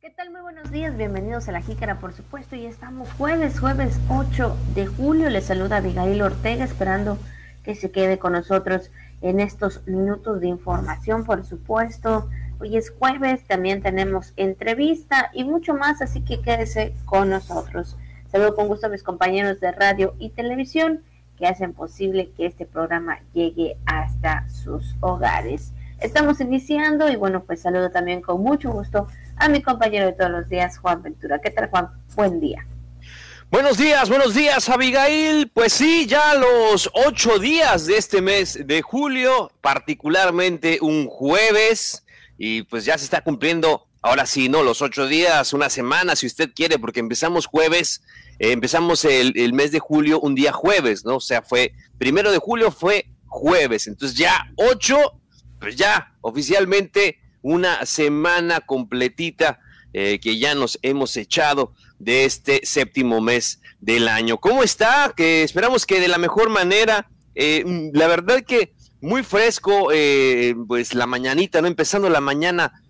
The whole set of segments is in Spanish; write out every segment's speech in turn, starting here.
¿Qué tal? Muy buenos días, bienvenidos a La Jícara, por supuesto, y estamos jueves, jueves 8 de julio. Les saluda Abigail Ortega, esperando que se quede con nosotros en estos minutos de información, por supuesto. Hoy es jueves, también tenemos entrevista y mucho más, así que quédese con nosotros. Saludo con gusto a mis compañeros de radio y televisión que hacen posible que este programa llegue hasta sus hogares. Estamos iniciando y bueno, pues saludo también con mucho gusto a mi compañero de todos los días, Juan Ventura. ¿Qué tal, Juan? Buen día. Buenos días, buenos días, Abigail. Pues sí, ya los ocho días de este mes de julio, particularmente un jueves, y pues ya se está cumpliendo, ahora sí, ¿no? Los ocho días, una semana, si usted quiere, porque empezamos jueves, eh, empezamos el, el mes de julio un día jueves, ¿no? O sea, fue, primero de julio fue jueves, entonces ya ocho pues ya oficialmente una semana completita eh, que ya nos hemos echado de este séptimo mes del año. ¿Cómo está? Que esperamos que de la mejor manera. Eh, la verdad que muy fresco, eh, pues la mañanita, ¿no? Empezando la mañana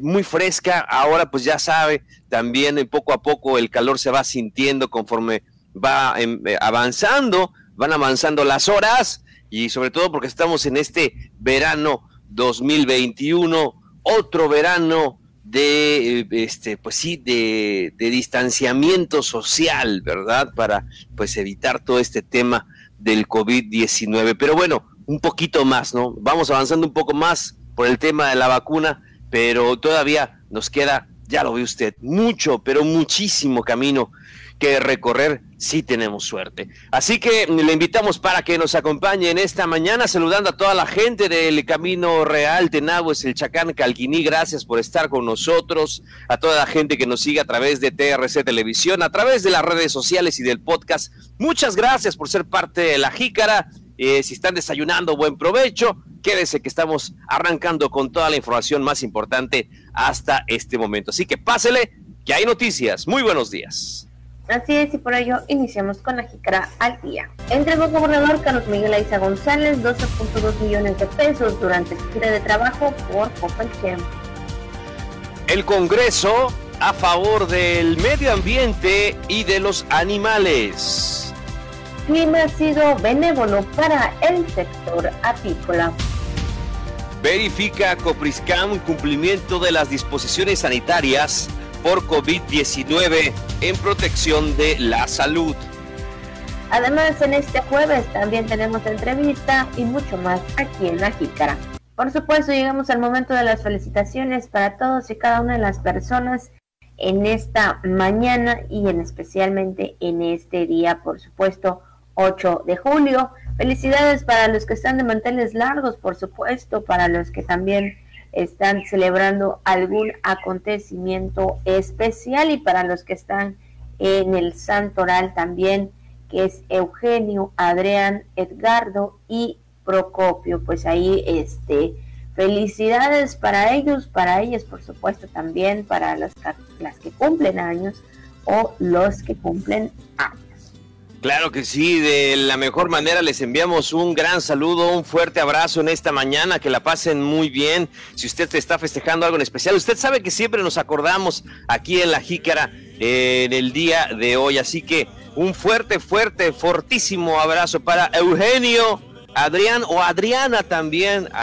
muy fresca. Ahora, pues ya sabe, también poco a poco el calor se va sintiendo conforme va em, avanzando, van avanzando las horas y sobre todo porque estamos en este verano 2021, otro verano de este pues sí de, de, distanciamiento social, ¿verdad? Para pues evitar todo este tema del COVID-19. Pero bueno, un poquito más, ¿no? Vamos avanzando un poco más por el tema de la vacuna, pero todavía nos queda, ya lo ve usted, mucho, pero muchísimo camino que recorrer si tenemos suerte. Así que le invitamos para que nos acompañe en esta mañana, saludando a toda la gente del Camino Real de el Chacán, Calquiní, gracias por estar con nosotros, a toda la gente que nos sigue a través de TRC Televisión, a través de las redes sociales y del podcast. Muchas gracias por ser parte de la jícara. Eh, si están desayunando, buen provecho. Quédese que estamos arrancando con toda la información más importante hasta este momento. Así que pásele, que hay noticias. Muy buenos días. Así es, y por ello iniciamos con la jícara al día. Entregó el gobernador Carlos Miguel Aiza González 12.2 millones de pesos durante su gira de trabajo por Copelchem. El Congreso a favor del medio ambiente y de los animales. Clima ha sido benévolo para el sector apícola. Verifica Copriscam cumplimiento de las disposiciones sanitarias por COVID-19 en protección de la salud. Además, en este jueves también tenemos entrevista y mucho más aquí en La Jícara. Por supuesto, llegamos al momento de las felicitaciones para todos y cada una de las personas en esta mañana y en especialmente en este día, por supuesto, 8 de julio. Felicidades para los que están de manteles largos, por supuesto, para los que también están celebrando algún acontecimiento especial y para los que están en el santoral también, que es Eugenio, Adrián, Edgardo y Procopio. Pues ahí, este, felicidades para ellos, para ellas, por supuesto, también para las, las que cumplen años o los que cumplen años. Claro que sí, de la mejor manera les enviamos un gran saludo, un fuerte abrazo en esta mañana, que la pasen muy bien. Si usted está festejando algo en especial, usted sabe que siempre nos acordamos aquí en la Jícara en el día de hoy, así que un fuerte, fuerte, fortísimo abrazo para Eugenio, Adrián o Adriana también, a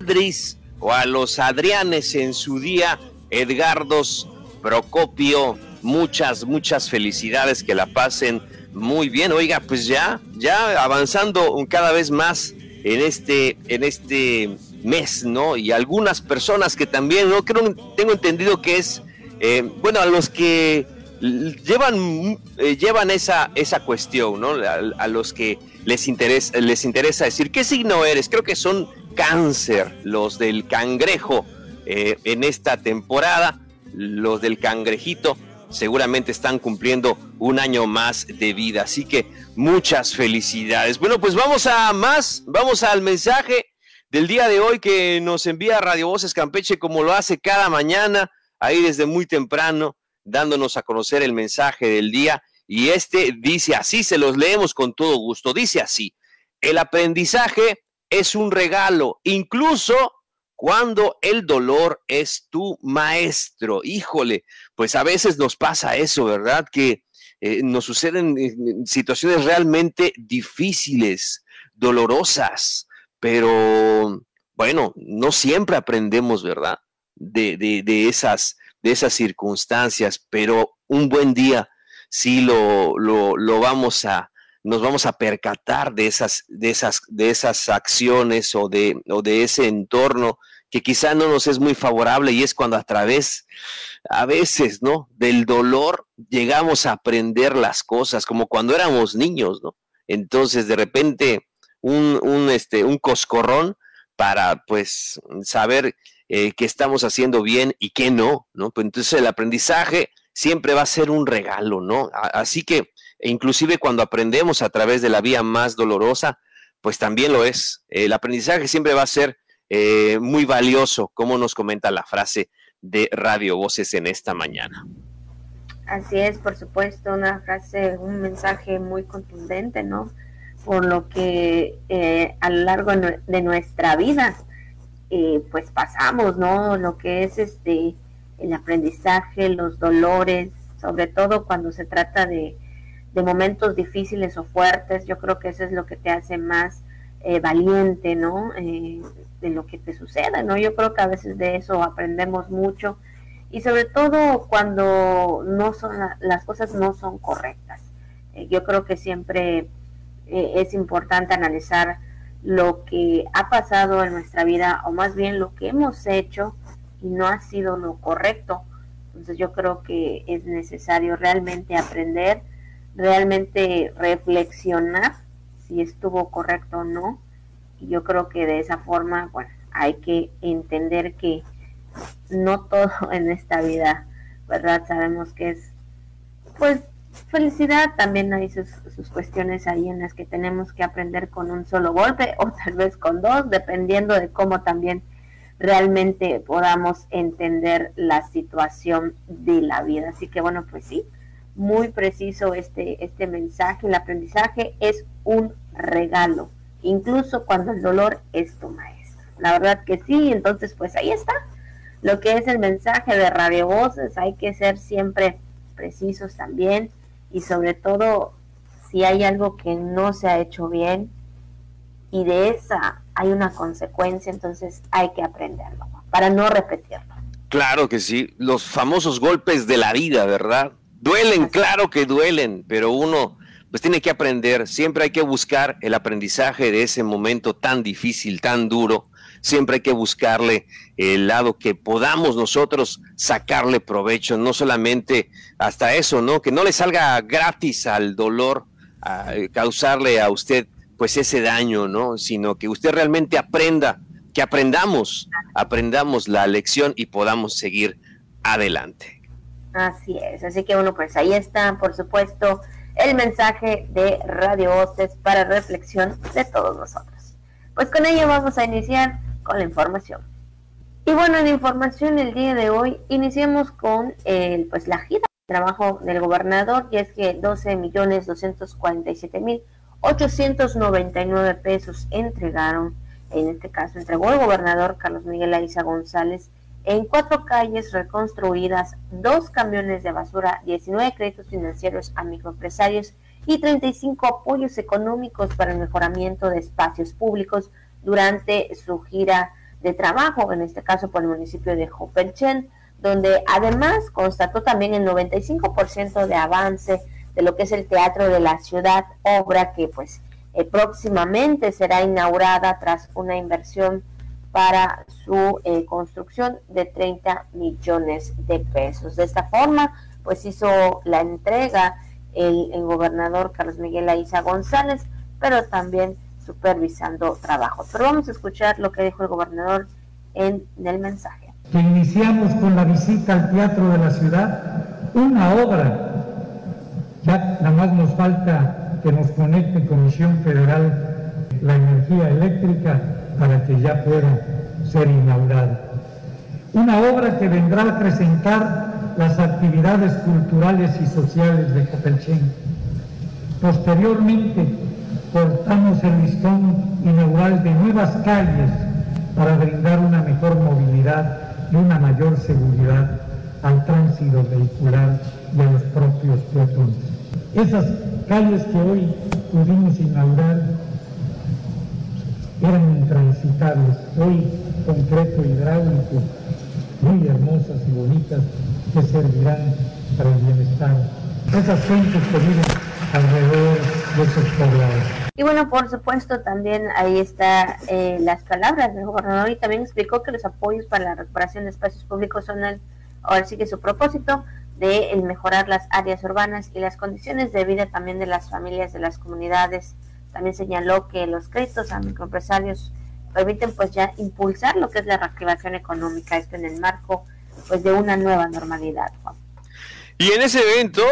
Adris o a los Adrianes en su día, Edgardos, Procopio, muchas, muchas felicidades, que la pasen muy bien, oiga, pues ya, ya avanzando cada vez más en este, en este mes, ¿no? Y algunas personas que también, ¿no? Creo, tengo entendido que es, eh, bueno, a los que llevan, eh, llevan esa, esa cuestión, ¿no? A, los que les interesa, les interesa decir, ¿qué signo eres? Creo que son cáncer, los del cangrejo eh, en esta temporada, los del cangrejito seguramente están cumpliendo un año más de vida. Así que muchas felicidades. Bueno, pues vamos a más, vamos al mensaje del día de hoy que nos envía Radio Voces Campeche como lo hace cada mañana, ahí desde muy temprano, dándonos a conocer el mensaje del día. Y este dice así, se los leemos con todo gusto. Dice así, el aprendizaje es un regalo, incluso cuando el dolor es tu maestro. Híjole, pues a veces nos pasa eso, ¿verdad? Que eh, nos suceden situaciones realmente difíciles, dolorosas, pero bueno, no siempre aprendemos, ¿verdad? De, de, esas, de esas circunstancias, pero un buen día sí lo, lo, lo vamos a, nos vamos a percatar de esas, de esas, de esas acciones o de, o de ese entorno que quizá no nos es muy favorable y es cuando a través, a veces, ¿no? Del dolor llegamos a aprender las cosas, como cuando éramos niños, ¿no? Entonces, de repente, un, un, este, un coscorrón para, pues, saber eh, qué estamos haciendo bien y qué no, ¿no? Pues entonces el aprendizaje siempre va a ser un regalo, ¿no? Así que, inclusive cuando aprendemos a través de la vía más dolorosa, pues también lo es. El aprendizaje siempre va a ser eh, muy valioso, como nos comenta la frase de Radio Voces en esta mañana. Así es, por supuesto, una frase, un mensaje muy contundente, ¿no? Por lo que eh, a lo largo de nuestra vida, eh, pues pasamos, ¿no? Lo que es este el aprendizaje, los dolores, sobre todo cuando se trata de, de momentos difíciles o fuertes, yo creo que eso es lo que te hace más eh, valiente, ¿no? Eh, de lo que te suceda, ¿no? Yo creo que a veces de eso aprendemos mucho y sobre todo cuando no son las cosas no son correctas. Eh, yo creo que siempre es importante analizar lo que ha pasado en nuestra vida o más bien lo que hemos hecho y no ha sido lo correcto. Entonces yo creo que es necesario realmente aprender, realmente reflexionar si estuvo correcto o no. Y yo creo que de esa forma, bueno, hay que entender que no todo en esta vida, ¿verdad? Sabemos que es, pues, felicidad, también hay sus, sus, cuestiones ahí en las que tenemos que aprender con un solo golpe o tal vez con dos, dependiendo de cómo también realmente podamos entender la situación de la vida. Así que bueno, pues sí, muy preciso este, este mensaje. El aprendizaje es un regalo, incluso cuando el dolor es tu maestro. La verdad que sí, entonces pues ahí está lo que es el mensaje de Radio Voces. Hay que ser siempre precisos también y sobre todo si hay algo que no se ha hecho bien y de esa hay una consecuencia, entonces hay que aprenderlo para no repetirlo. Claro que sí, los famosos golpes de la vida, ¿verdad? Duelen, claro que duelen, pero uno pues tiene que aprender, siempre hay que buscar el aprendizaje de ese momento tan difícil, tan duro, siempre hay que buscarle el lado que podamos nosotros sacarle provecho, no solamente hasta eso, ¿no? Que no le salga gratis al dolor, a causarle a usted pues ese daño, ¿no? Sino que usted realmente aprenda, que aprendamos, aprendamos la lección y podamos seguir adelante. Así es, así que bueno, pues ahí está, por supuesto, el mensaje de Radio Voces para reflexión de todos nosotros. Pues con ello vamos a iniciar con la información. Y bueno, en información el día de hoy iniciamos con el, pues la gira de trabajo del gobernador y es que 12 millones 247 mil 899 pesos entregaron, en este caso entregó el gobernador Carlos Miguel Aiza González en cuatro calles reconstruidas, dos camiones de basura, 19 créditos financieros a microempresarios y 35 apoyos económicos para el mejoramiento de espacios públicos durante su gira de trabajo, en este caso por el municipio de Jopelchen, donde además constató también el 95% de avance de lo que es el Teatro de la Ciudad, obra que pues eh, próximamente será inaugurada tras una inversión para su eh, construcción de 30 millones de pesos. De esta forma, pues hizo la entrega el, gobernador Carlos Miguel Aiza González, pero también supervisando trabajos. Pero vamos a escuchar lo que dijo el gobernador en, el mensaje. Que iniciamos con la visita al Teatro de la Ciudad, una obra. Ya nada más nos falta que nos conecte Comisión Federal la energía eléctrica para que ya pueda ser inaugurada. Una obra que vendrá a presentar las actividades culturales y sociales de Copelchen. Posteriormente, cortamos el listón inaugural de nuevas calles para brindar una mejor movilidad y una mayor seguridad al tránsito vehicular de los propios peatones. Esas calles que hoy pudimos inaugurar eran intransitables, hoy concreto hidráulico, muy hermosas y bonitas, que servirán para el bienestar. Esas gentes que viven alrededor de esos poblados. Y bueno, por supuesto, también ahí está eh, las palabras del gobernador y también explicó que los apoyos para la recuperación de espacios públicos son el, ahora sí que su propósito de el mejorar las áreas urbanas y las condiciones de vida también de las familias de las comunidades. También señaló que los créditos a microempresarios permiten pues ya impulsar lo que es la reactivación económica, esto en el marco pues de una nueva normalidad. Y en ese evento,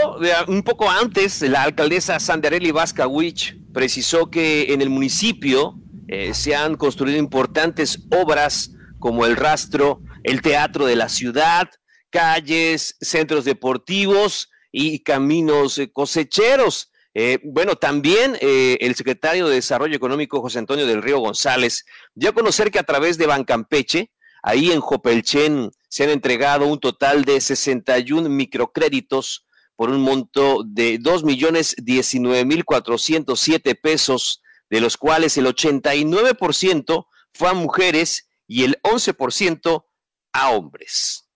un poco antes, la alcaldesa Sandarelli Vascawich precisó que en el municipio eh, se han construido importantes obras como el rastro, el teatro de la ciudad, calles, centros deportivos y caminos eh, cosecheros. Eh, bueno, también el secretario de Desarrollo Económico, José Antonio del Río González, dio a conocer que a través de Bancampeche, ahí en Jopelchen, se han entregado un total de 61 microcréditos por un monto de 2.019.407 pesos, de los cuales el 89% fue a mujeres y el 11% a hombres.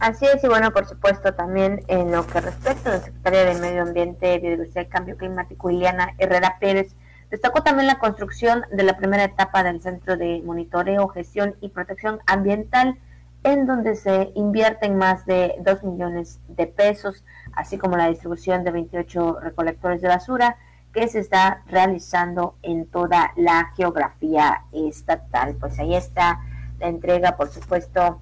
Así es, y bueno, por supuesto, también en lo que respecta a la Secretaría de Medio Ambiente, Biodiversidad y Cambio Climático, Iliana Herrera Pérez, Destacó también la construcción de la primera etapa del Centro de Monitoreo, Gestión y Protección Ambiental, en donde se invierten más de 2 millones de pesos, así como la distribución de 28 recolectores de basura que se está realizando en toda la geografía estatal. Pues ahí está la entrega, por supuesto,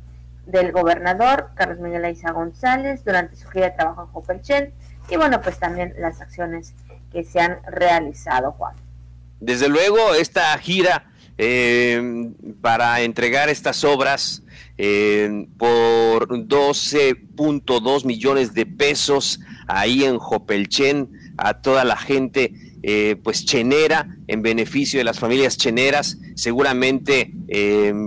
del gobernador Carlos Miguel Aiza González durante su gira de trabajo en Jopelchen y bueno, pues también las acciones que se han realizado, Juan. Desde luego, esta gira eh, para entregar estas obras eh, por 12.2 millones de pesos ahí en Jopelchen a toda la gente eh, pues chenera en beneficio de las familias cheneras seguramente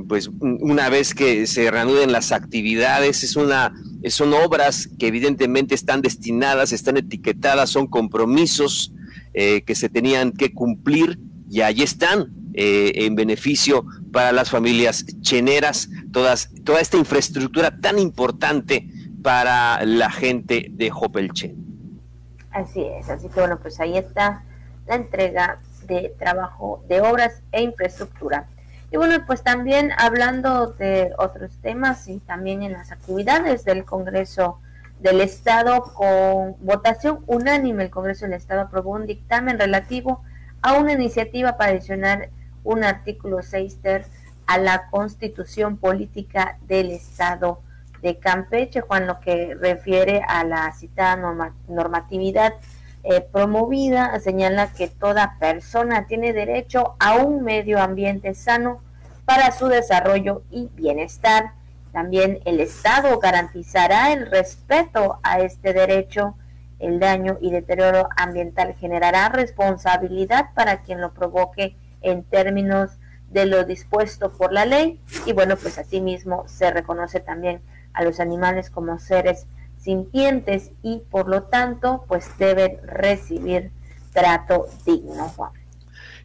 pues una vez que se reanuden las actividades es una son obras que evidentemente están destinadas están etiquetadas son compromisos eh, que se tenían que cumplir y ahí están eh, en beneficio para las familias cheneras, todas, toda esta infraestructura tan importante para la gente de Hopelchen. Así es, así que bueno, pues ahí está la entrega de trabajo de obras e infraestructura. Y bueno, pues también hablando de otros temas y también en las actividades del Congreso del Estado con votación unánime. El Congreso del Estado aprobó un dictamen relativo a una iniciativa para adicionar un artículo 6 ter a la constitución política del Estado de Campeche, Juan, lo que refiere a la citada normatividad eh, promovida, señala que toda persona tiene derecho a un medio ambiente sano para su desarrollo y bienestar también el Estado garantizará el respeto a este derecho. El daño y deterioro ambiental generará responsabilidad para quien lo provoque en términos de lo dispuesto por la ley y bueno, pues asimismo se reconoce también a los animales como seres sintientes y por lo tanto pues deben recibir trato digno, Juan.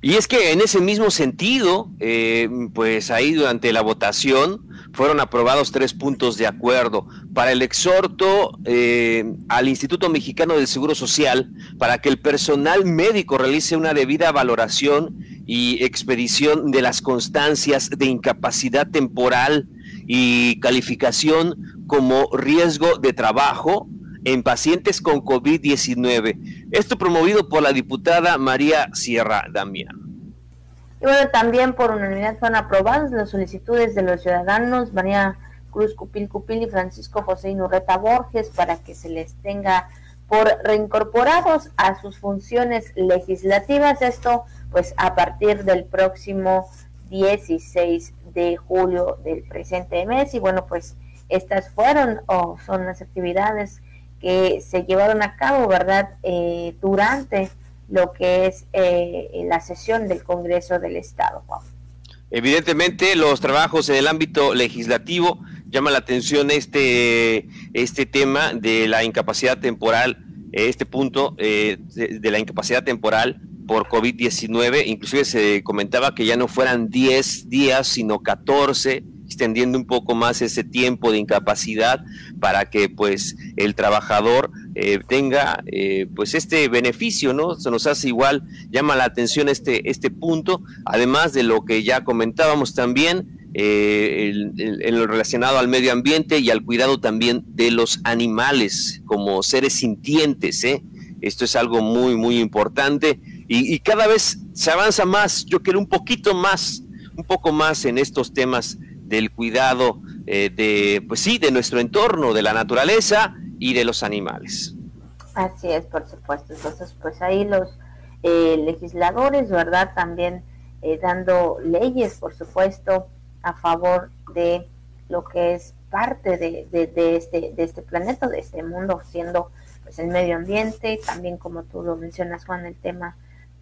Y es que en ese mismo sentido, eh, pues ahí durante la votación fueron aprobados tres puntos de acuerdo para el exhorto eh, al Instituto Mexicano del Seguro Social para que el personal médico realice una debida valoración y expedición de las constancias de incapacidad temporal y calificación como riesgo de trabajo en pacientes con COVID-19. Esto promovido por la diputada María Sierra Damián. Y bueno, también por unanimidad fueron aprobadas las solicitudes de los ciudadanos María Cruz Cupil Cupil y Francisco José Inurreta Borges para que se les tenga por reincorporados a sus funciones legislativas. Esto pues a partir del próximo 16 de julio del presente mes. Y bueno, pues estas fueron o son las actividades que se llevaron a cabo, ¿verdad? Eh, durante lo que es eh, la sesión del Congreso del Estado, Evidentemente, los trabajos en el ámbito legislativo llama la atención este, este tema de la incapacidad temporal, este punto eh, de, la incapacidad temporal por COVID-19. Inclusive se comentaba que ya no fueran 10 días, sino 14 extendiendo un poco más ese tiempo de incapacidad para que pues el trabajador eh, tenga eh, pues este beneficio, ¿no? Se nos hace igual, llama la atención este, este punto, además de lo que ya comentábamos también, eh, en lo relacionado al medio ambiente y al cuidado también de los animales como seres sintientes, ¿eh? Esto es algo muy, muy importante y, y cada vez se avanza más, yo quiero un poquito más, un poco más en estos temas del cuidado eh, de, pues sí, de nuestro entorno, de la naturaleza y de los animales. Así es, por supuesto. Entonces, pues ahí los eh, legisladores, ¿verdad? También eh, dando leyes, por supuesto, a favor de lo que es parte de, de, este, de este planeta, de este mundo, siendo pues el medio ambiente, también como tú lo mencionas, Juan, el tema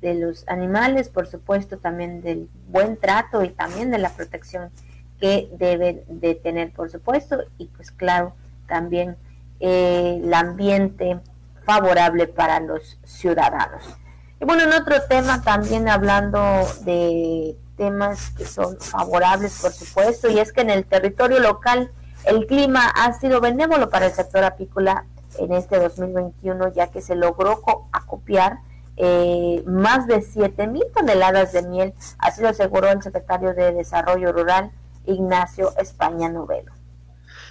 de los animales, por supuesto, también del buen trato y también de la protección que deben de tener, por supuesto, y pues claro, también eh, el ambiente favorable para los ciudadanos. Y bueno, en otro tema también hablando de temas que son favorables, por supuesto, y es que en el territorio local el clima ha sido benévolo para el sector apícola en este 2021, ya que se logró acopiar eh, más de 7 mil toneladas de miel, así lo aseguró el secretario de Desarrollo Rural, Ignacio España Novelo.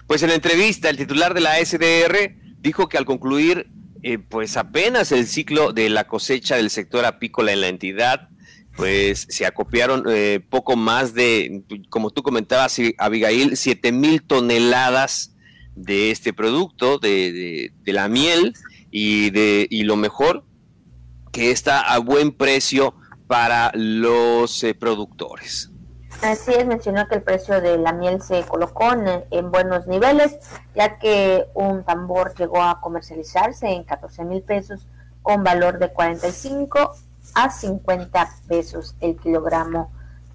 Pues en la entrevista, el titular de la SDR dijo que al concluir eh, pues apenas el ciclo de la cosecha del sector apícola en la entidad, pues se acopiaron eh, poco más de, como tú comentabas, Abigail, 7 mil toneladas de este producto, de, la miel, y, de, y lo mejor, que está a buen precio para los eh, productores. Así es, mencionó que el precio de la miel se colocó en, buenos niveles, ya que un tambor llegó a comercializarse en 14 mil pesos con valor de 45 a 50 pesos el kilogramo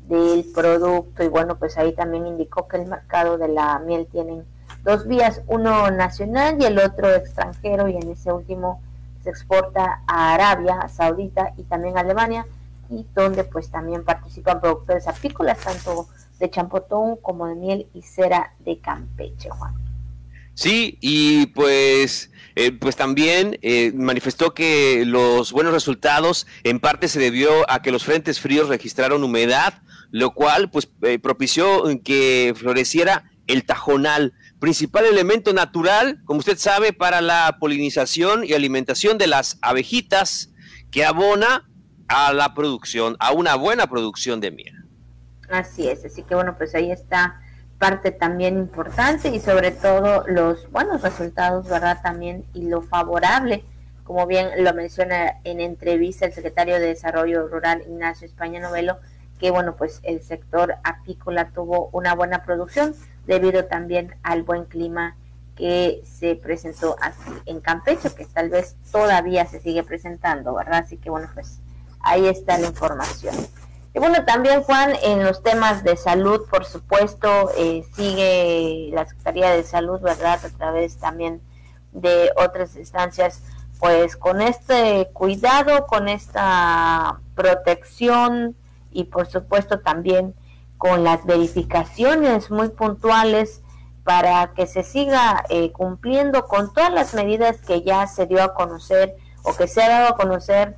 del producto. Y bueno, pues ahí también indicó que el mercado de la miel tiene dos vías, uno nacional y el otro extranjero, y en ese último exporta a Arabia Saudita y también a Alemania y donde pues también participan productores apícolas, tanto de champotón como de miel y cera de Campeche, Juan. Sí, y pues, eh, pues también eh, manifestó que los buenos resultados en parte se debió a que los frentes fríos registraron humedad, lo cual pues eh, propició que floreciera el tajonal, principal elemento natural, como usted sabe, para la polinización y alimentación de las abejitas, que abona a la producción, a una buena producción de miel. Así es, así que bueno, pues ahí está parte también importante y sobre todo los buenos resultados, ¿verdad? También y lo favorable, como bien lo menciona en entrevista el secretario de Desarrollo Rural Ignacio España Novelo, que bueno, pues el sector apícola tuvo una buena producción debido también al buen clima que se presentó aquí en Campeche, que tal vez todavía se sigue presentando, ¿verdad? Así que bueno, pues ahí está la información. Y bueno, también Juan, en los temas de salud, por supuesto, eh, sigue la Secretaría de Salud, ¿verdad? A través también de otras instancias, pues con este cuidado, con esta protección y por supuesto también con las verificaciones muy puntuales para que se siga eh, cumpliendo con todas las medidas que ya se dio a conocer o que se ha dado a conocer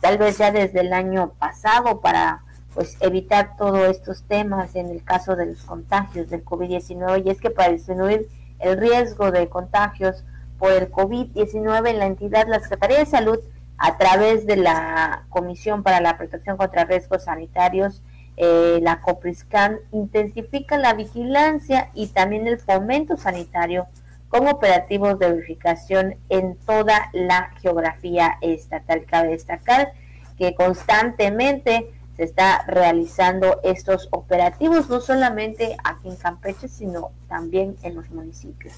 tal vez ya desde el año pasado para pues evitar todos estos temas en el caso de los contagios del COVID-19 y es que para disminuir el riesgo de contagios por el COVID-19 en la entidad, la Secretaría de Salud a través de la Comisión para la Protección contra Riesgos Sanitarios, eh, la COPRISCAN, intensifica la vigilancia y también el fomento sanitario con operativos de verificación en toda la geografía estatal. Cabe destacar que constantemente se está realizando estos operativos, no solamente aquí en Campeche, sino también en los municipios.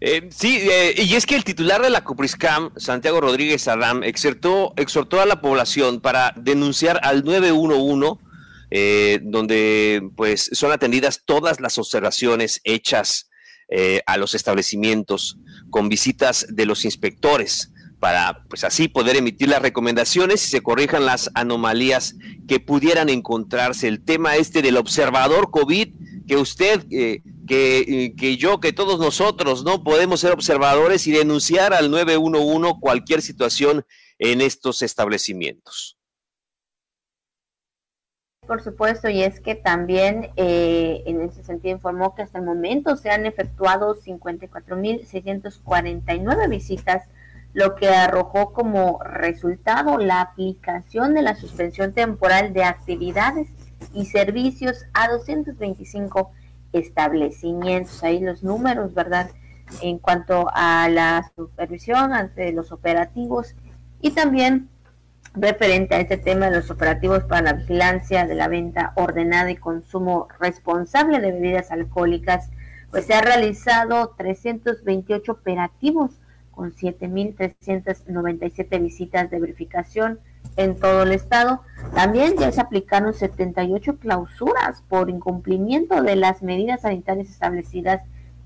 Eh, sí, eh, y es que el titular de la Cupriscam, Santiago Rodríguez Adam, exhortó, exhortó a la población para denunciar al 911 eh, donde pues son atendidas todas las observaciones hechas eh, a los establecimientos con visitas de los inspectores para pues así poder emitir las recomendaciones y se corrijan las anomalías que pudieran encontrarse. El tema este del observador COVID, que usted, eh, que, que, yo, que todos nosotros, ¿no? Podemos ser observadores y denunciar al 911 cualquier situación en estos establecimientos. Por supuesto, y es que también eh, en ese sentido informó que hasta el momento se han efectuado 54.649 visitas, lo que arrojó como resultado la aplicación de la suspensión temporal de actividades y servicios a 225 establecimientos. Ahí los números, ¿verdad? En cuanto a la supervisión ante los operativos y también referente a este tema de los operativos para la vigilancia de la venta ordenada y consumo responsable de bebidas alcohólicas, pues se ha realizado 328 operativos con 7.397 visitas de verificación en todo el estado. También ya se aplicaron 78 clausuras por incumplimiento de las medidas sanitarias establecidas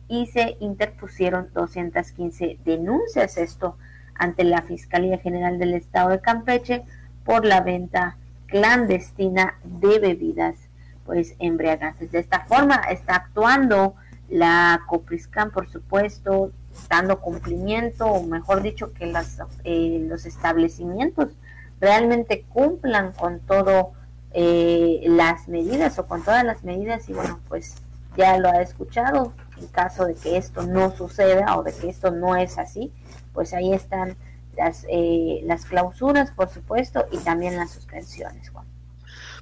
y se interpusieron 215 denuncias. Esto ante la Fiscalía General del Estado de Campeche por la venta clandestina de bebidas pues embriagantes. De esta forma está actuando la Copriscan, por supuesto, dando cumplimiento, o mejor dicho, que las, eh, los establecimientos realmente cumplan con todo eh, las medidas o con todas las medidas y bueno, pues ya lo ha escuchado, en caso de que esto no suceda o de que esto no es así, pues ahí están las, eh, las clausuras, por supuesto, y también las suspensiones, Juan.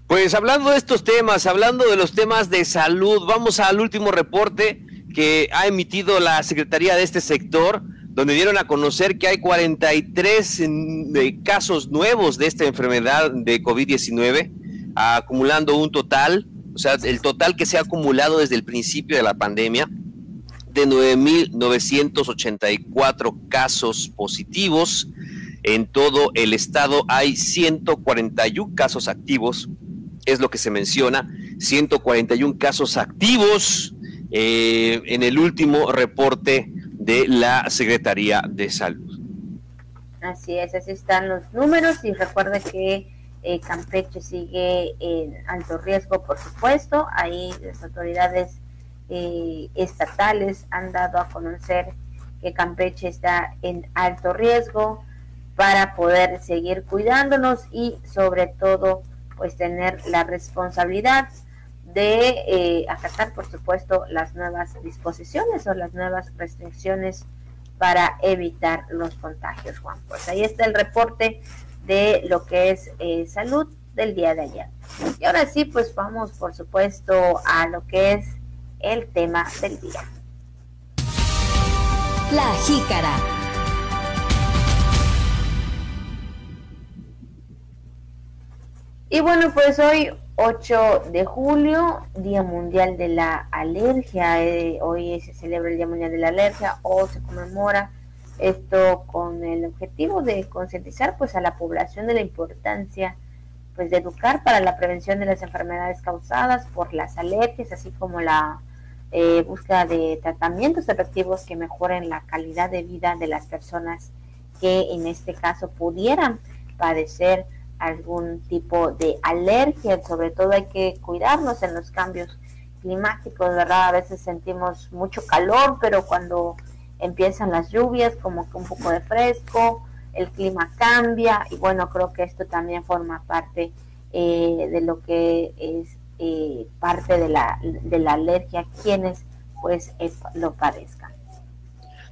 Pues hablando de estos temas, hablando de los temas de salud, vamos al último reporte que ha emitido la Secretaría de este sector, donde dieron a conocer que hay 43 casos nuevos de esta enfermedad de COVID-19, acumulando un total, o sea, el total que se ha acumulado desde el principio de la pandemia de 9.984 casos positivos. En todo el estado hay 141 casos activos, es lo que se menciona, 141 casos activos eh, en el último reporte de la Secretaría de Salud. Así es, así están los números y recuerde que eh, Campeche sigue en alto riesgo, por supuesto. Ahí las autoridades eh, estatales han dado a conocer que Campeche está en alto riesgo para poder seguir cuidándonos y sobre todo pues tener la responsabilidad de eh, acatar por supuesto las nuevas disposiciones o las nuevas restricciones para evitar los contagios Juan. Pues ahí está el reporte de lo que es eh, salud del día de ayer. Y ahora sí pues vamos por supuesto a lo que es el tema del día. La jícara. Y bueno, pues hoy 8 de julio, Día Mundial de la Alergia. Eh, hoy se celebra el Día Mundial de la Alergia o se conmemora esto con el objetivo de concientizar pues a la población de la importancia pues de educar para la prevención de las enfermedades causadas por las alergias, así como la eh, búsqueda de tratamientos efectivos que mejoren la calidad de vida de las personas que en este caso pudieran padecer algún tipo de alergia. Sobre todo hay que cuidarnos en los cambios climáticos, ¿verdad? A veces sentimos mucho calor, pero cuando empiezan las lluvias, como que un poco de fresco, el clima cambia y bueno, creo que esto también forma parte eh, de lo que es parte de la, de la alergia quienes pues lo padezcan.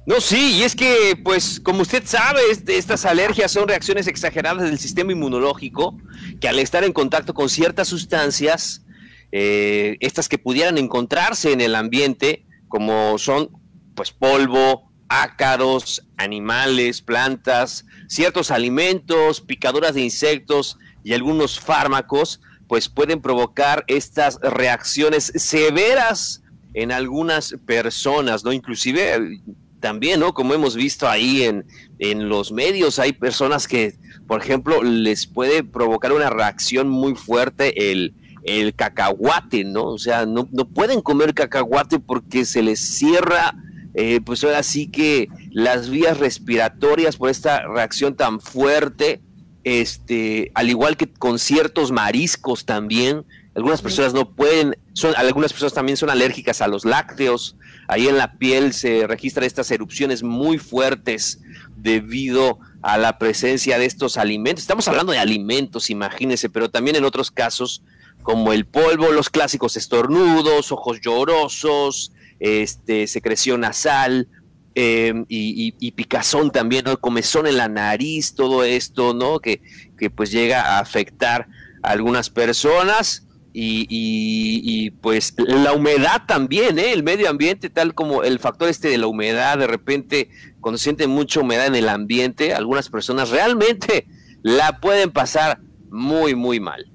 No, sí, y es que, pues, como usted sabe, estas alergias son reacciones exageradas del sistema inmunológico que al estar en contacto con ciertas sustancias, eh, estas que pudieran encontrarse en el ambiente, como son, pues, polvo, ácaros, animales, plantas, ciertos alimentos, picaduras de insectos y algunos fármacos, pues pueden provocar estas reacciones severas en algunas personas, ¿no? Inclusive también, ¿no? Como hemos visto ahí en, en los medios, hay personas que, por ejemplo, les puede provocar una reacción muy fuerte el, el cacahuate, ¿no? O sea, no, no pueden comer cacahuate porque se les cierra, eh, pues ahora sí que las vías respiratorias por esta reacción tan fuerte, este, al igual que con ciertos mariscos también, algunas personas no pueden, son, algunas personas también son alérgicas a los lácteos, ahí en la piel se registran estas erupciones muy fuertes debido a la presencia de estos alimentos. Estamos hablando de alimentos, imagínense, pero también en otros casos como el polvo, los clásicos estornudos, ojos llorosos, este, secreción nasal em, y, picazón también, ¿no? comezón en la nariz, todo esto, ¿no? Que, que pues llega a afectar a algunas personas. Y, pues la humedad también, ¿eh? el medio ambiente, tal como el factor este de la humedad, de repente cuando sienten mucha humedad en el ambiente, algunas personas realmente la pueden pasar muy, muy mal.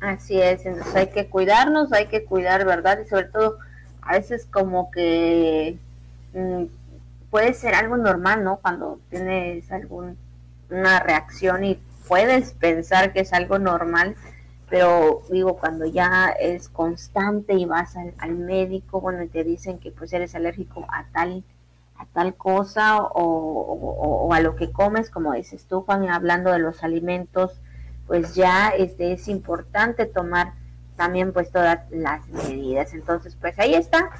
Así es, entonces hay que cuidarnos, hay que cuidar, ¿verdad? Y sobre todo, a veces como que puede ser algo normal, ¿no? Cuando tienes alguna reacción y puedes pensar que es algo normal, pero digo, cuando ya es constante y vas al, médico, bueno, y te dicen que pues eres alérgico a tal a tal cosa o, o, a lo que comes, como dices tú, Juan, hablando de los alimentos, pues ya este, es importante tomar también pues todas las medidas. Entonces, pues ahí está,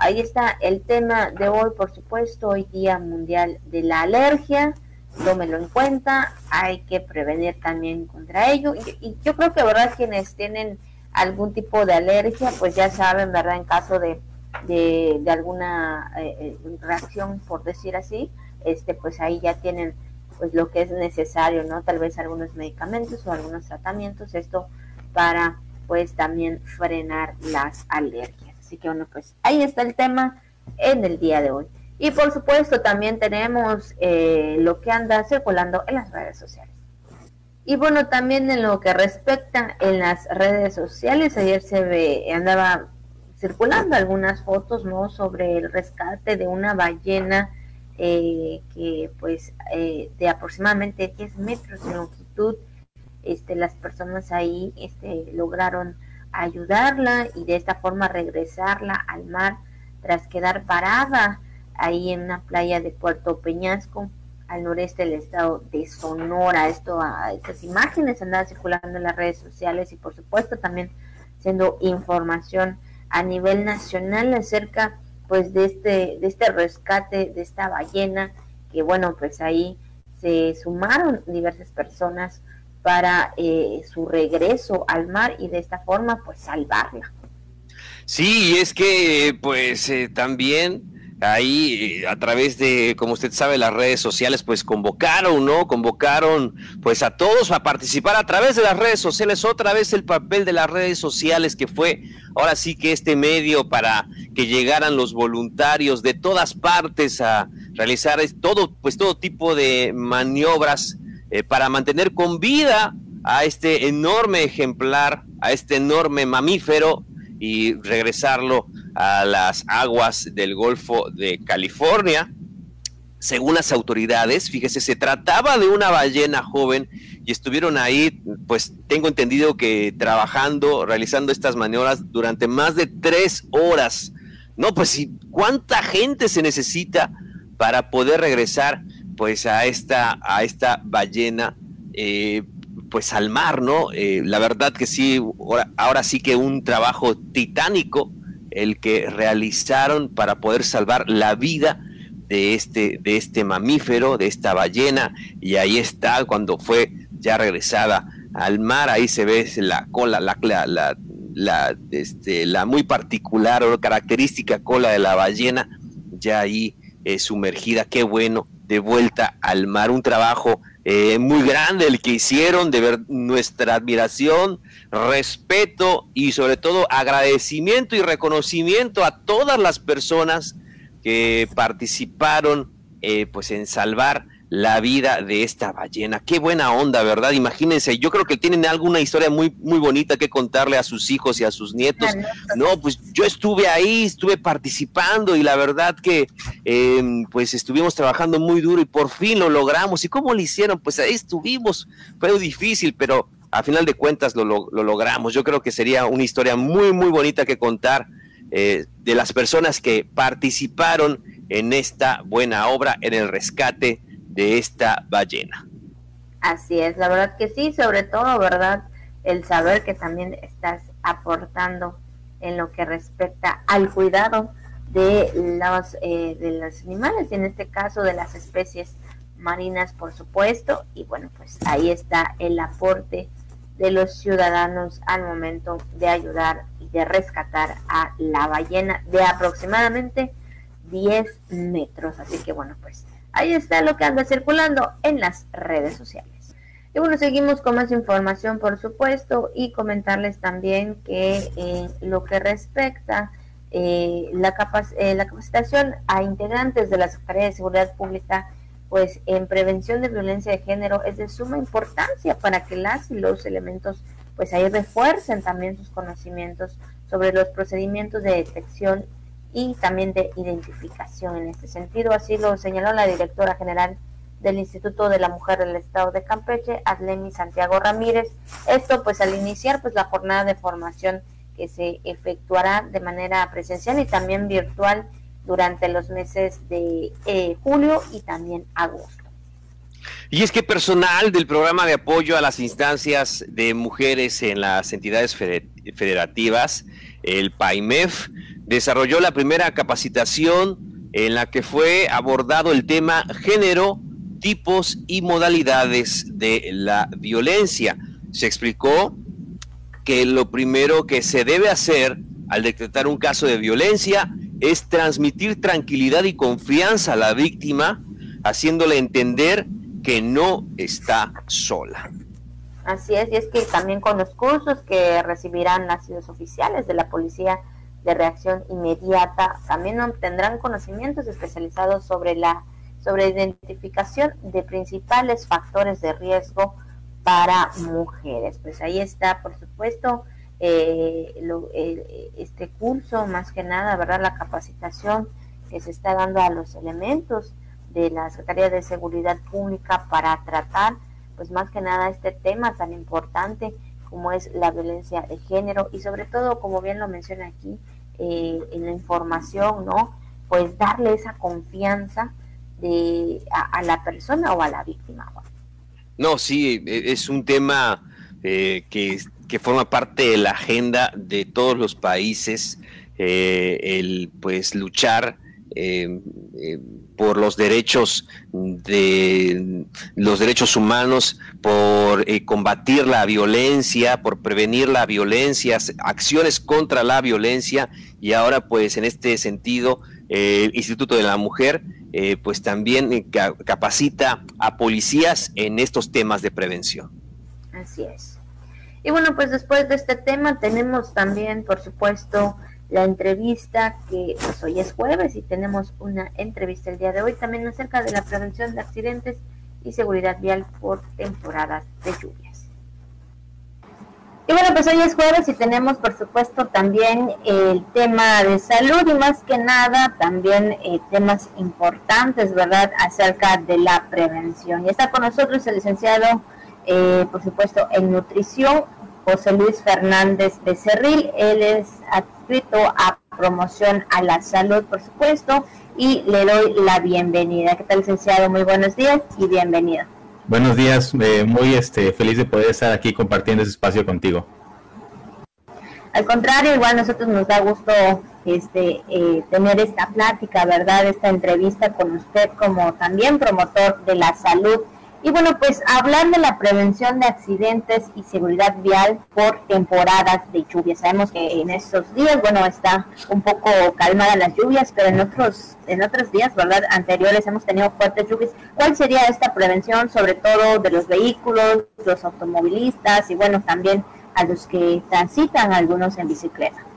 ahí está el tema de hoy, por supuesto, hoy Día Mundial de la Alergia tómelo en cuenta, hay que prevenir también contra ello. Y, yo creo que, ¿verdad? Quienes tienen algún tipo de alergia, pues ya saben, ¿verdad? En caso de, de, alguna eh, eh, reacción, por decir así, este pues ahí ya tienen pues lo que es necesario, ¿no? Tal vez algunos medicamentos o algunos tratamientos, esto para pues también frenar las alergias. Así que bueno, pues ahí está el tema en el día de hoy. Y por supuesto también tenemos eh, lo que anda circulando en las redes sociales. Y bueno, también en lo que respecta en las redes sociales, ayer se ve, andaba circulando algunas fotos, ¿no? Sobre el rescate de una ballena eh, que pues eh, de aproximadamente 10 metros de longitud, este, las personas ahí este, lograron ayudarla y de esta forma regresarla al mar tras quedar parada ahí en una playa de Puerto Peñasco, al noreste del estado de Sonora. Esto, estas imágenes andan circulando en las redes sociales y por supuesto también siendo información a nivel nacional acerca pues de este, de este rescate de esta ballena, que bueno, pues ahí se sumaron diversas personas para eh, su regreso al mar y de esta forma pues salvarla. Sí, es que pues eh, también ahí a través de, como usted sabe, las redes sociales, pues convocaron, ¿no? Convocaron pues a todos a participar a través de las redes sociales, otra vez el papel de las redes sociales que fue ahora sí que este medio para que llegaran los voluntarios de todas partes a realizar todo, pues todo tipo de maniobras eh, para mantener con vida a este enorme ejemplar, a este enorme mamífero y regresarlo a las aguas del Golfo de California. Según las autoridades, fíjese, se trataba de una ballena joven y estuvieron ahí, pues tengo entendido que trabajando, realizando estas maniobras durante más de tres horas. No, pues cuánta gente se necesita para poder regresar pues a esta, a esta ballena eh, pues al mar, ¿no? Eh, la verdad que sí, ahora, sí que un trabajo titánico el que realizaron para poder salvar la vida de este, de este mamífero, de esta ballena, y ahí está cuando fue ya regresada al mar, ahí se ve la cola, la, la, la, este, la muy particular o característica cola de la ballena, ya ahí eh, sumergida, qué bueno, de vuelta al mar, un trabajo eh, muy grande el que hicieron, de ver nuestra admiración, respeto y sobre todo agradecimiento y reconocimiento a todas las personas que participaron eh, pues en salvar la vida de esta ballena. Qué buena onda, ¿verdad? Imagínense, yo creo que tienen alguna historia muy, muy bonita que contarle a sus hijos y a sus nietos. No, pues yo estuve ahí, estuve participando y la verdad que em, pues estuvimos trabajando muy duro y por fin lo logramos. ¿Y cómo lo hicieron? Pues ahí estuvimos, fue difícil, pero a final de cuentas lo, logramos. Yo creo que sería una historia muy, muy bonita que contar eh, de las personas que participaron en esta buena obra, en el rescate de esta ballena. Así es, la verdad que sí, sobre todo, ¿verdad? El saber que también estás aportando en lo que respecta al cuidado de los, eh, de los animales, y en este caso de las especies marinas, por supuesto, y bueno, pues ahí está el aporte de los ciudadanos al momento de ayudar y de rescatar a la ballena de aproximadamente 10 metros. Así que bueno, pues ahí está lo que anda circulando en las redes sociales. Y bueno, seguimos con más información, por supuesto, y comentarles también que eh, lo que respecta eh, la, eh, la capacitación a integrantes de la Secretaría de Seguridad Pública pues en prevención de violencia de género es de suma importancia para que las y los elementos pues ahí refuercen también sus conocimientos sobre los procedimientos de detección y también de identificación en este sentido. Así lo señaló la directora general del Instituto de la Mujer del Estado de Campeche, Adlemi Santiago Ramírez. Esto pues al iniciar pues la jornada de formación que se efectuará de manera presencial y también virtual durante los meses de eh, julio y también agosto. Y es que personal del programa de apoyo a las instancias de mujeres en las entidades federativas, el PAIMEF, desarrolló la primera capacitación en la que fue abordado el tema género, tipos y modalidades de la violencia. Se explicó que lo primero que se debe hacer al detectar un caso de violencia es transmitir tranquilidad y confianza a la víctima, haciéndole entender que no está sola. Así es, y es que también con los cursos que recibirán las oficiales de la Policía de Reacción Inmediata, también obtendrán conocimientos especializados sobre la sobre identificación de principales factores de riesgo para mujeres. Pues ahí está, por supuesto, eh, eh, este curso, más que nada, ¿verdad? La capacitación que se está dando a los elementos de la Secretaría de Seguridad Pública para tratar, pues más que nada, este tema tan importante como es la violencia de género y sobre todo, como bien lo menciona aquí, eh, en la información, ¿no? Pues darle esa confianza de, a, la persona o a la víctima. No, sí, e, es un tema eh, que que forma parte de la agenda de todos los países, eh, el pues luchar eh, eh, por los derechos de los derechos humanos, por combatir la violencia, por prevenir la violencia, acciones contra la violencia y ahora pues en este sentido el Instituto de la Mujer pues también capacita a policías en estos temas de prevención. Así es. Y bueno, pues después de este tema tenemos también, por supuesto, la entrevista que pues hoy es jueves y tenemos una entrevista el día de hoy también acerca de la prevención de accidentes y seguridad vial por temporadas de lluvias. Y bueno, pues hoy es jueves y tenemos por supuesto también el tema de salud y más que nada también eh, temas importantes, ¿verdad?, acerca de la prevención. Y está con nosotros el licenciado eh, por supuesto, en nutrición, José Luis Fernández Becerril. Él es a promoción a la salud, por supuesto, y le doy la bienvenida. ¿Qué tal, licenciado? Muy buenos días y bienvenido. Buenos días, eh, muy este, feliz de poder estar aquí compartiendo ese espacio contigo. Al contrario, igual a nosotros nos da gusto este, eh, tener esta plática, ¿verdad? Esta entrevista con usted como también promotor de la salud y bueno, pues hablar de la prevención de accidentes y seguridad vial por temporadas de lluvia. Sabemos que en estos días, bueno, está un poco calmada las lluvias, pero en otros en otros días, ¿verdad? Anteriores hemos tenido fuertes lluvias. ¿Cuál sería esta prevención, sobre todo de los vehículos, los automovilistas y bueno, también a los que transitan algunos en bicicleta?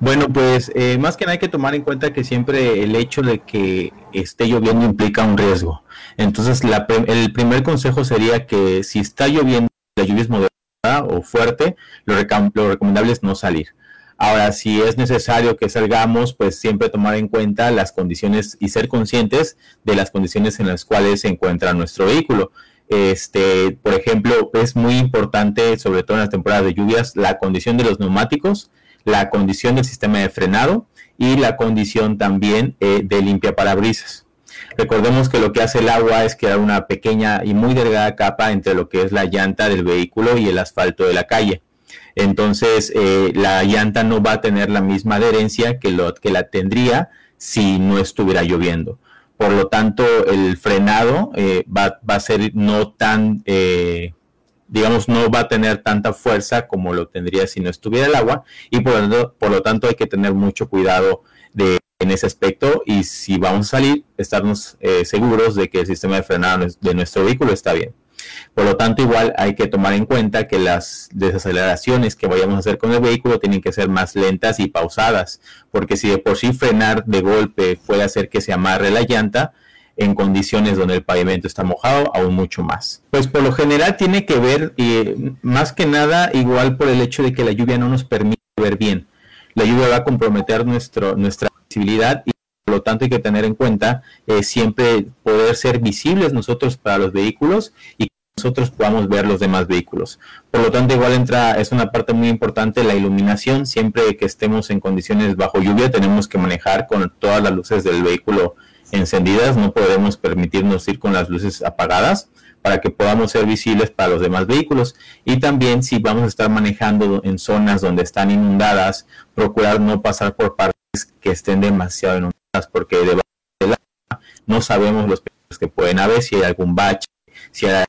Bueno, pues eh, más que nada hay que tomar en cuenta que siempre el hecho de que esté lloviendo implica un riesgo. Entonces, el primer consejo sería que si está lloviendo, la lluvia es moderada o fuerte, lo, recomendable es no salir. Ahora, si es necesario que salgamos, pues siempre tomar en cuenta las condiciones y ser conscientes de las condiciones en las cuales se encuentra nuestro vehículo. Este, por ejemplo, es muy importante, sobre todo en las temporadas de lluvias, la condición de los neumáticos, la condición del sistema de frenado y la condición también eh, de limpia parabrisas. Recordemos que lo que hace el agua es crear una pequeña y muy delgada capa entre lo que es la llanta del vehículo y el asfalto de la calle. Entonces, eh, la llanta no va a tener la misma adherencia que, lo, que la tendría si no estuviera lloviendo. Por lo tanto, el frenado eh, va, a ser no tan, digamos, no va a tener tanta fuerza como lo tendría si no estuviera el agua y por lo, por lo tanto hay que tener mucho cuidado de, en ese aspecto y si vamos a salir, estarnos eh, seguros de que el sistema de frenado de nuestro vehículo está bien. Por lo tanto, igual hay que tomar en cuenta que las desaceleraciones que vayamos a hacer con el vehículo tienen que ser más lentas y pausadas, porque si de por sí frenar de golpe puede hacer que se amarre la llanta, en condiciones donde el pavimento está mojado, aún mucho más. Pues por lo general tiene que ver, y más que nada, igual por el hecho de que la lluvia no nos permite ver bien. La lluvia va a comprometer nuestra visibilidad y por lo tanto hay que tener en cuenta eh, siempre poder ser visibles nosotros para los vehículos y que nosotros podamos ver los demás vehículos. Por lo tanto, igual entra, es una parte muy importante la iluminación. Siempre que estemos en condiciones bajo lluvia, tenemos que manejar con todas las luces del vehículo encendidas, no podemos permitirnos ir con las luces apagadas para que podamos ser visibles para los demás vehículos. Y también si vamos a estar manejando en zonas donde están inundadas, procurar no pasar por partes que estén demasiado inundadas porque debajo del agua no sabemos los peligros que pueden haber, si hay algún bache, si hay,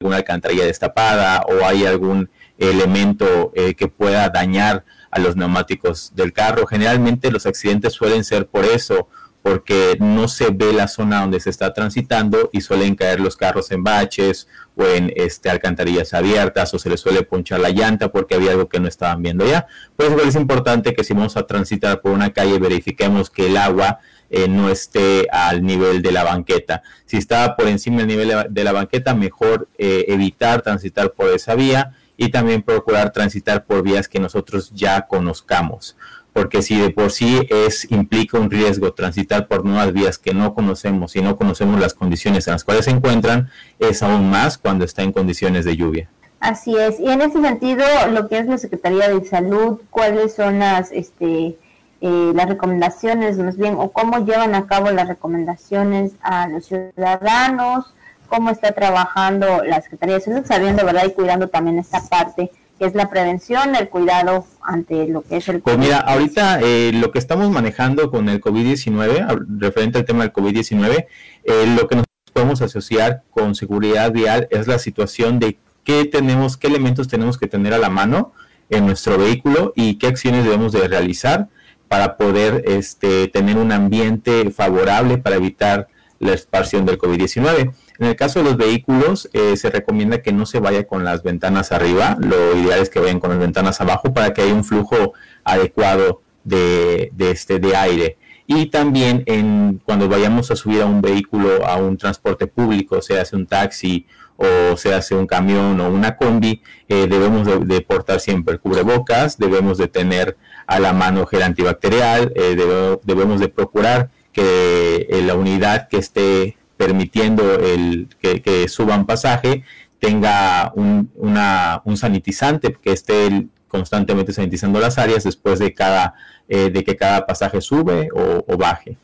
alguna alcantarilla destapada o hay algún elemento eh, que pueda dañar a los neumáticos del carro. Generalmente los accidentes suelen ser por eso, porque no se ve la zona donde se está transitando y suelen caer los carros en baches o en este, alcantarillas abiertas o se les suele ponchar la llanta porque había algo que no estaban viendo ya. Pues es importante que si vamos a transitar por una calle verifiquemos que el agua eh, no esté al nivel de la banqueta. Si está por encima del nivel de la banqueta, mejor eh, evitar transitar por esa vía y también procurar transitar por vías que nosotros ya conozcamos porque si de por sí es implica un riesgo transitar por nuevas vías que no conocemos y no conocemos las condiciones en las cuales se encuentran, es aún más cuando está en condiciones de lluvia. Así es, y en ese sentido, lo que es la Secretaría de Salud, cuáles son las, este, eh, las recomendaciones, más bien, o cómo llevan a cabo las recomendaciones a los ciudadanos, cómo está trabajando la Secretaría de Salud, sabiendo, ¿verdad? Y cuidando también esta parte que es la prevención, el cuidado ante lo que es el COVID. Pues mira, ahorita eh, lo que estamos manejando con el COVID-19, referente al tema del COVID-19, eh, lo que nos podemos asociar con seguridad vial es la situación de qué tenemos, qué elementos tenemos que tener a la mano en nuestro vehículo y qué acciones debemos de realizar para poder este, tener un ambiente favorable para evitar la expansión del COVID-19. En el caso de los vehículos, eh, se recomienda que no se vaya con las ventanas arriba, lo ideal es que vayan con las ventanas abajo para que haya un flujo adecuado de, este, de aire. Y también en, cuando vayamos a subir a un vehículo, a un transporte público, sea un taxi o sea un camión o una combi, eh, debemos de, portar siempre cubrebocas, debemos de tener a la mano gel antibacterial, eh, debemos de procurar que la unidad que esté permitiendo el, que, suban pasaje tenga un, un sanitizante que esté constantemente sanitizando las áreas después de cada eh, de que cada pasaje sube o, baje.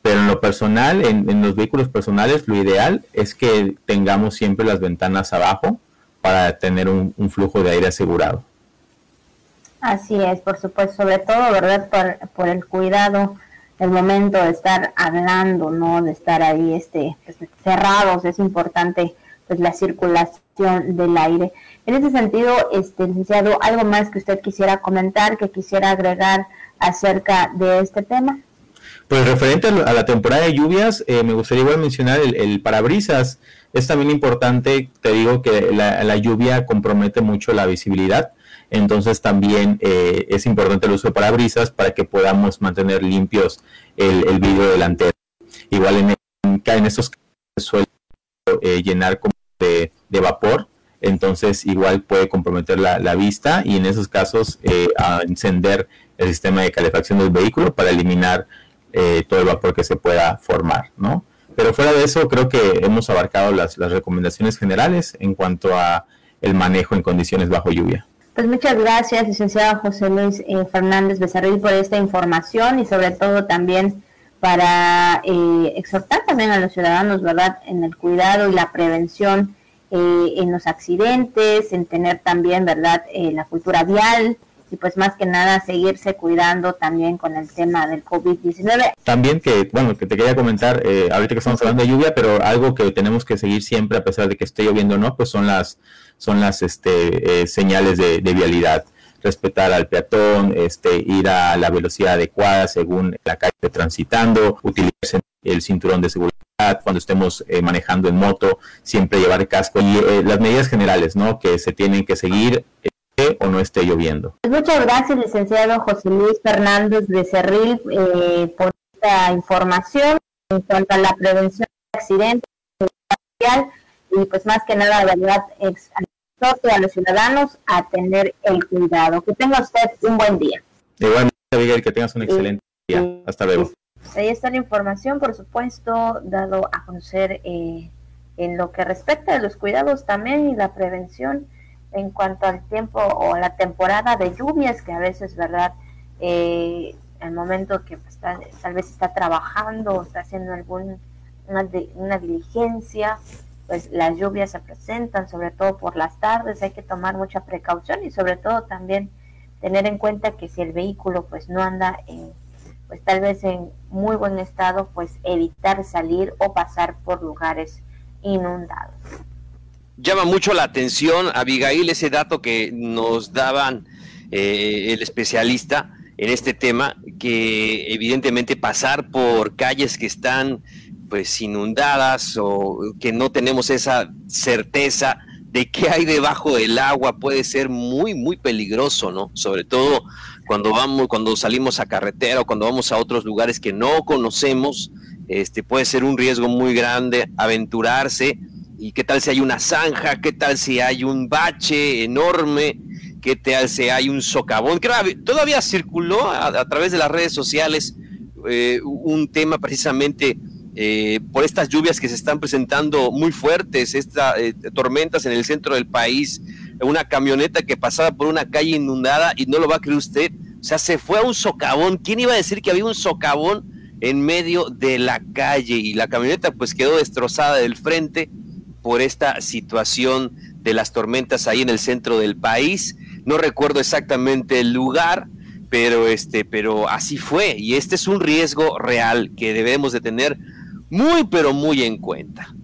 Pero en lo personal, en, los vehículos personales, lo ideal es que tengamos siempre las ventanas abajo para tener un, flujo de aire asegurado. Así es, por supuesto, sobre todo, ¿verdad? Por, por el cuidado el momento de estar hablando, ¿no? De estar ahí este, pues, cerrados, es importante pues la circulación del aire. En ese sentido, este licenciado, ¿algo más que usted quisiera comentar, que quisiera agregar acerca de este tema? Pues referente a la temporada de lluvias, eh, me gustaría igual mencionar el, parabrisas. Es también importante, te digo que la lluvia compromete mucho la visibilidad entonces también eh, es importante el uso de parabrisas para que podamos mantener limpios el, vidrio delantero. Igual en, en, estos casos suele eh, llenar como de, vapor, entonces igual puede comprometer la, vista y en esos casos eh, encender el sistema de calefacción del vehículo para eliminar todo el vapor que se pueda formar, ¿no? pero fuera de eso, creo que hemos abarcado las, las recomendaciones generales en cuanto a el manejo en condiciones bajo lluvia. Pues muchas gracias, licenciado José Luis eh, Fernández Becerril, por esta información y sobre todo también para eh, exhortar también a los ciudadanos, ¿verdad?, en el cuidado y la prevención eh, en los accidentes, en tener también, ¿verdad?, la cultura vial, y pues más que nada seguirse cuidando también con el tema del COVID-19. También que, bueno, que te quería comentar, eh, ahorita que estamos hablando de lluvia, pero algo que tenemos que seguir siempre a pesar de que esté lloviendo o no, pues son las, son las este, eh, señales de, vialidad respetar al peatón, este, ir a la velocidad adecuada según la calle transitando, utilizar el cinturón de seguridad cuando estemos eh, manejando en moto, siempre llevar casco y las medidas generales, ¿no? Que se tienen que seguir o no esté lloviendo. Pues muchas gracias, licenciado José Luis Fernández de Cerril, eh, por esta información en cuanto a la prevención de accidentes y pues más que nada, la verdad, exhorto a los ciudadanos a tener el cuidado. Que tenga usted un buen día. Igualmente, Miguel, que tengas un excelente día. Hasta luego. Ahí está la información, por supuesto, dado a conocer eh, en lo que respecta a los cuidados también y la prevención en cuanto al tiempo o la temporada de lluvias, que a veces, ¿verdad? Eh, el momento que pues, tal vez está trabajando o está haciendo alguna una diligencia, pues las lluvias se presentan, sobre todo por las tardes, hay que tomar mucha precaución y sobre todo también tener en cuenta que si el vehículo pues no anda en, pues tal vez en muy buen estado, pues evitar salir o pasar por lugares inundados llama mucho la atención, Abigail, ese dato que nos daban eh, el especialista en este tema, que evidentemente pasar por calles que están pues inundadas o que no tenemos esa certeza de qué hay debajo del agua puede ser muy muy peligroso, ¿no? Sobre todo cuando vamos cuando salimos a carretera o cuando vamos a otros lugares que no conocemos, este puede ser un riesgo muy grande aventurarse ¿Y qué tal si hay una zanja? ¿Qué tal si hay un bache enorme? ¿Qué tal si hay un socavón? todavía circuló a, través de las redes sociales eh, un tema precisamente eh, por estas lluvias que se están presentando muy fuertes, estas eh, tormentas en el centro del país, una camioneta que pasaba por una calle inundada y no lo va a creer usted, o sea, se fue a un socavón. ¿Quién iba a decir que había un socavón en medio de la calle? Y la camioneta pues quedó destrozada del frente por esta situación de las tormentas ahí en el centro del país. No recuerdo exactamente el lugar, pero este, pero así fue y este es un riesgo real que debemos de tener muy pero muy en cuenta.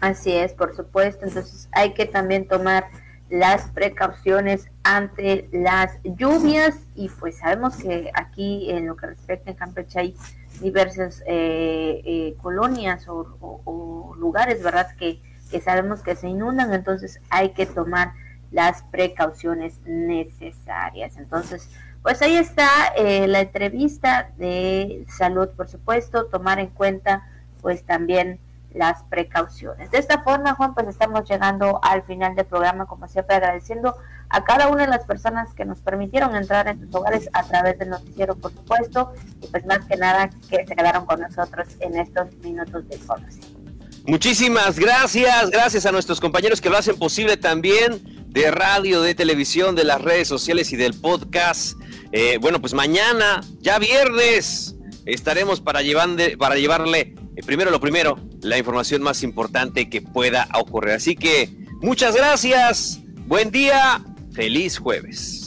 Así es, por supuesto. Entonces hay que también tomar las precauciones ante las lluvias y pues sabemos que aquí en lo que respecta a Campeche hay diversas eh, eh, colonias o, lugares, ¿verdad? Que que sabemos que se inundan, entonces hay que tomar las precauciones necesarias. Entonces, pues ahí está eh, la entrevista de salud, por supuesto, tomar en cuenta pues también las precauciones. De esta forma, Juan, pues estamos llegando al final del programa, como siempre, agradeciendo a cada una de las personas que nos permitieron entrar en sus hogares a través del noticiero, por supuesto, y pues más que nada que se quedaron con nosotros en estos minutos de información. Muchísimas gracias, gracias a nuestros compañeros que lo hacen posible también de radio, de televisión, de las redes sociales y del podcast. Eh, bueno, pues mañana, ya viernes, estaremos para, para llevarle, eh, primero lo primero, la información más importante que pueda ocurrir. Así que muchas gracias, buen día, feliz jueves.